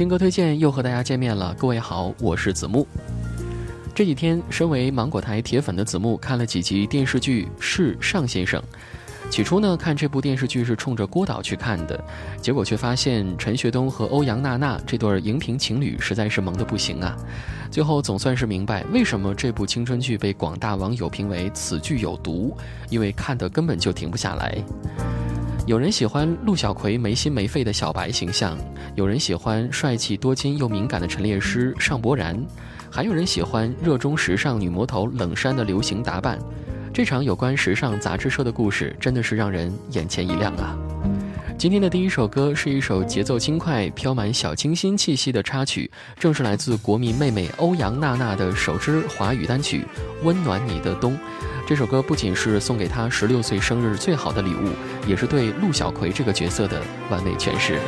新歌推荐又和大家见面了，各位好，我是子木。这几天，身为芒果台铁粉的子木看了几集电视剧《是尚先生》。起初呢，看这部电视剧是冲着郭导去看的，结果却发现陈学冬和欧阳娜娜这对荧屏情侣实在是萌得不行啊。最后总算是明白为什么这部青春剧被广大网友评为此剧有毒，因为看得根本就停不下来。有人喜欢陆小葵没心没肺的小白形象，有人喜欢帅气多金又敏感的陈列师尚博然，还有人喜欢热衷时尚女魔头冷杉的流行打扮。这场有关时尚杂志社的故事真的是让人眼前一亮啊！今天的第一首歌是一首节奏轻快、飘满小清新气息的插曲，正是来自国民妹妹欧阳娜娜的首支华语单曲《温暖你的冬》。这首歌不仅是送给她十六岁生日最好的礼物，也是对陆小葵这个角色的完美诠释。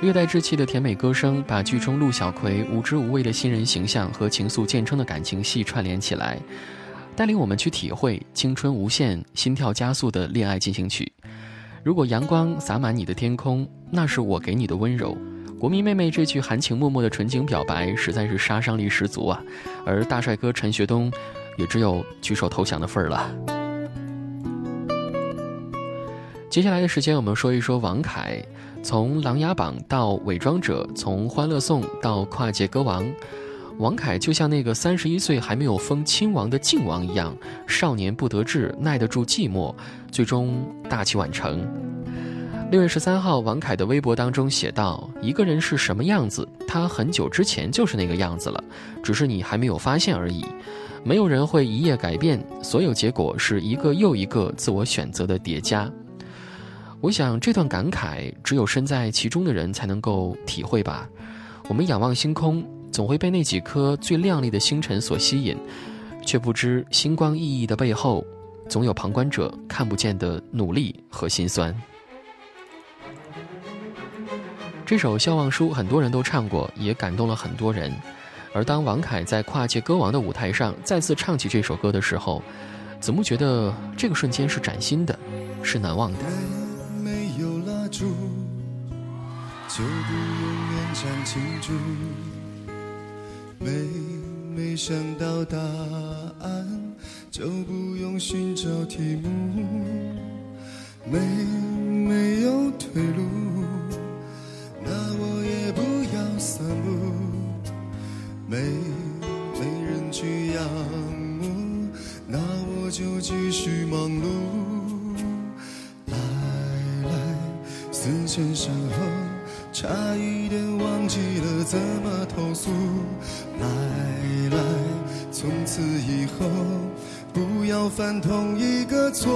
略带稚气的甜美歌声，把剧中陆小葵无知无畏的新人形象和情愫渐称的感情戏串联起来，带领我们去体会青春无限、心跳加速的恋爱进行曲。如果阳光洒满你的天空，那是我给你的温柔。国民妹妹这句含情脉脉的纯情表白，实在是杀伤力十足啊！而大帅哥陈学冬，也只有举手投降的份儿了。接下来的时间，我们说一说王凯。从《琅琊榜》到《伪装者》，从《欢乐颂》到《跨界歌王》，王凯就像那个三十一岁还没有封亲王的靖王一样，少年不得志，耐得住寂寞，最终大器晚成。六月十三号，王凯的微博当中写道：“一个人是什么样子，他很久之前就是那个样子了，只是你还没有发现而已。没有人会一夜改变，所有结果是一个又一个自我选择的叠加。”我想这段感慨，只有身在其中的人才能够体会吧。我们仰望星空，总会被那几颗最亮丽的星辰所吸引，却不知星光熠熠的背后，总有旁观者看不见的努力和心酸。这首《笑忘书》很多人都唱过，也感动了很多人。而当王凯在跨界歌王的舞台上再次唱起这首歌的时候，子木觉得这个瞬间是崭新的，是难忘的。就不用勉强庆祝。没没想到答案，就不用寻找题目。没没有退路，那我也不要散步。没没人去仰慕，那我就继续忙碌。来来，思前想后，差一点忘记了怎么投诉。来来，从此以后不要犯同一个错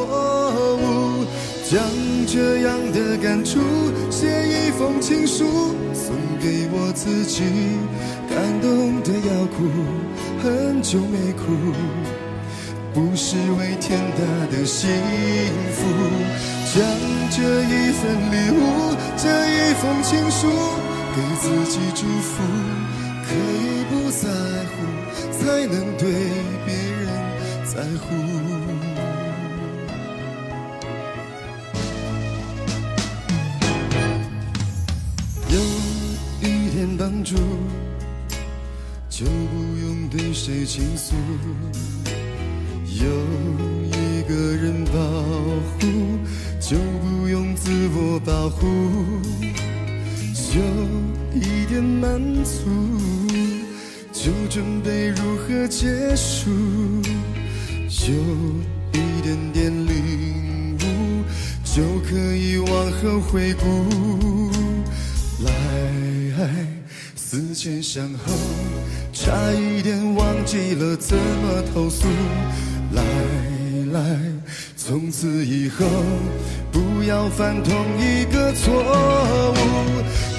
误。将这样的感触写一封情书，送给我自己。感动的要哭，很久没哭，不是为天大的幸福。将这一份礼物，封情书，给自己祝福。可以不在乎，才能对别人在乎。有一点帮助。就不用对谁倾诉，有一个人保护，就不用自我保护，有一点满足，就准备如何结束，有一点点领悟，就可以往后回顾，来，思前想后。差一点忘记了怎么投诉，来来，从此以后不要犯同一个错误。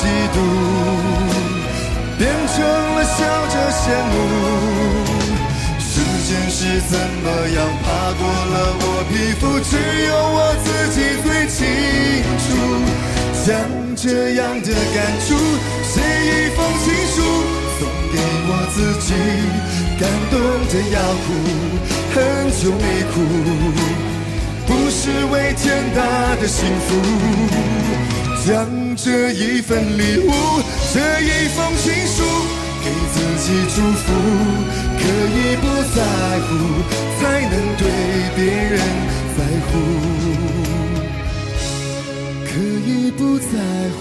嫉妒变成了笑着羡慕，时间是怎么样爬过了我皮肤，只有我自己最清楚。将这样的感触写一封情书，送给我自己，感动的要哭，很久没哭，不是为天大的幸福。将这一份礼物，这一封情书，给自己祝福。可以不在乎，才能对别人在乎。可以不在乎，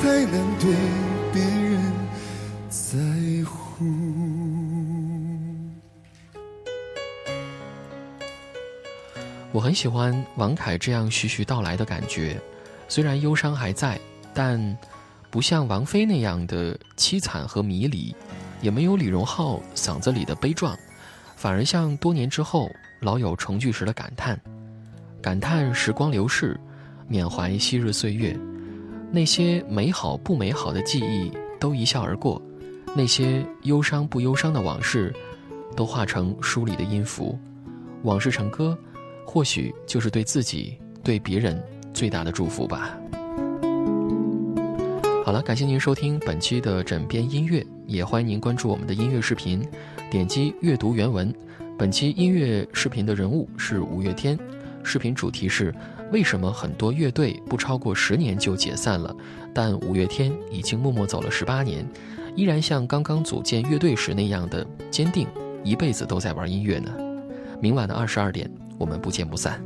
才能对别人在乎。我很喜欢王凯这样徐徐道来的感觉。虽然忧伤还在，但不像王菲那样的凄惨和迷离，也没有李荣浩嗓子里的悲壮，反而像多年之后老友重聚时的感叹，感叹时光流逝，缅怀昔日岁月，那些美好不美好的记忆都一笑而过，那些忧伤不忧伤的往事，都化成书里的音符，往事成歌，或许就是对自己对别人。最大的祝福吧。好了，感谢您收听本期的枕边音乐，也欢迎您关注我们的音乐视频，点击阅读原文。本期音乐视频的人物是五月天，视频主题是为什么很多乐队不超过十年就解散了，但五月天已经默默走了十八年，依然像刚刚组建乐队时那样的坚定，一辈子都在玩音乐呢。明晚的二十二点，我们不见不散。